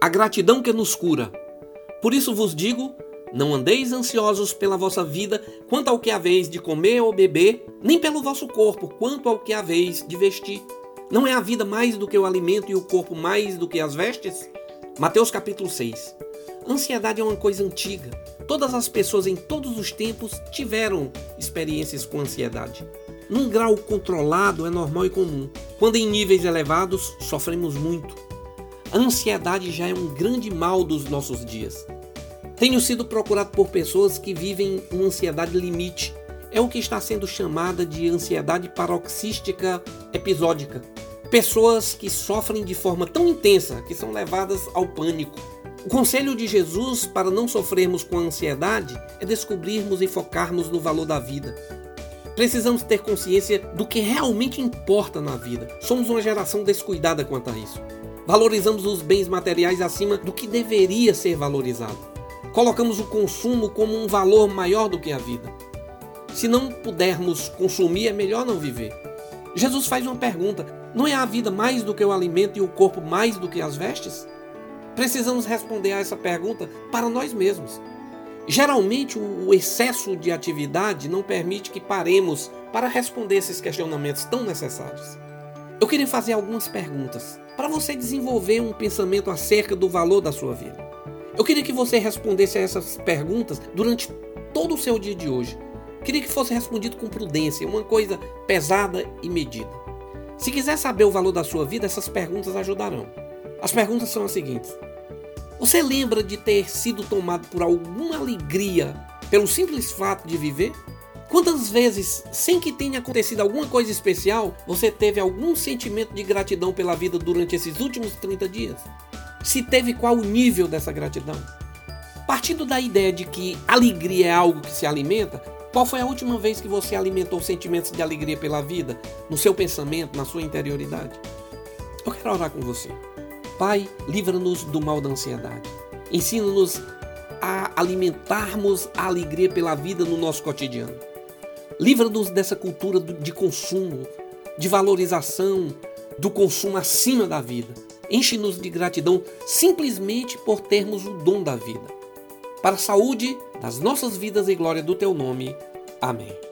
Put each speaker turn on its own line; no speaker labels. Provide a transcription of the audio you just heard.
a gratidão que nos cura. Por isso vos digo: não andeis ansiosos pela vossa vida quanto ao que haveis de comer ou beber, nem pelo vosso corpo quanto ao que haveis de vestir. Não é a vida mais do que o alimento e o corpo mais do que as vestes? Mateus capítulo 6. Ansiedade é uma coisa antiga. Todas as pessoas em todos os tempos tiveram experiências com ansiedade. Num grau controlado é normal e comum. Quando em níveis elevados, sofremos muito. A ansiedade já é um grande mal dos nossos dias. Tenho sido procurado por pessoas que vivem uma ansiedade limite. É o que está sendo chamada de ansiedade paroxística episódica. Pessoas que sofrem de forma tão intensa que são levadas ao pânico. O conselho de Jesus para não sofrermos com a ansiedade é descobrirmos e focarmos no valor da vida. Precisamos ter consciência do que realmente importa na vida. Somos uma geração descuidada quanto a isso. Valorizamos os bens materiais acima do que deveria ser valorizado. Colocamos o consumo como um valor maior do que a vida. Se não pudermos consumir, é melhor não viver. Jesus faz uma pergunta: não é a vida mais do que o alimento e o corpo mais do que as vestes? Precisamos responder a essa pergunta para nós mesmos. Geralmente, o excesso de atividade não permite que paremos para responder esses questionamentos tão necessários. Eu queria fazer algumas perguntas para você desenvolver um pensamento acerca do valor da sua vida. Eu queria que você respondesse a essas perguntas durante todo o seu dia de hoje. Queria que fosse respondido com prudência, uma coisa pesada e medida. Se quiser saber o valor da sua vida, essas perguntas ajudarão. As perguntas são as seguintes: você lembra de ter sido tomado por alguma alegria pelo simples fato de viver? Quantas vezes, sem que tenha acontecido alguma coisa especial, você teve algum sentimento de gratidão pela vida durante esses últimos 30 dias? Se teve qual o nível dessa gratidão? Partindo da ideia de que alegria é algo que se alimenta, qual foi a última vez que você alimentou sentimentos de alegria pela vida, no seu pensamento, na sua interioridade? Eu quero orar com você. Pai, livra-nos do mal da ansiedade. Ensina-nos a alimentarmos a alegria pela vida no nosso cotidiano. Livra-nos dessa cultura de consumo, de valorização do consumo acima da vida. Enche-nos de gratidão simplesmente por termos o dom da vida. Para a saúde das nossas vidas e glória do teu nome. Amém.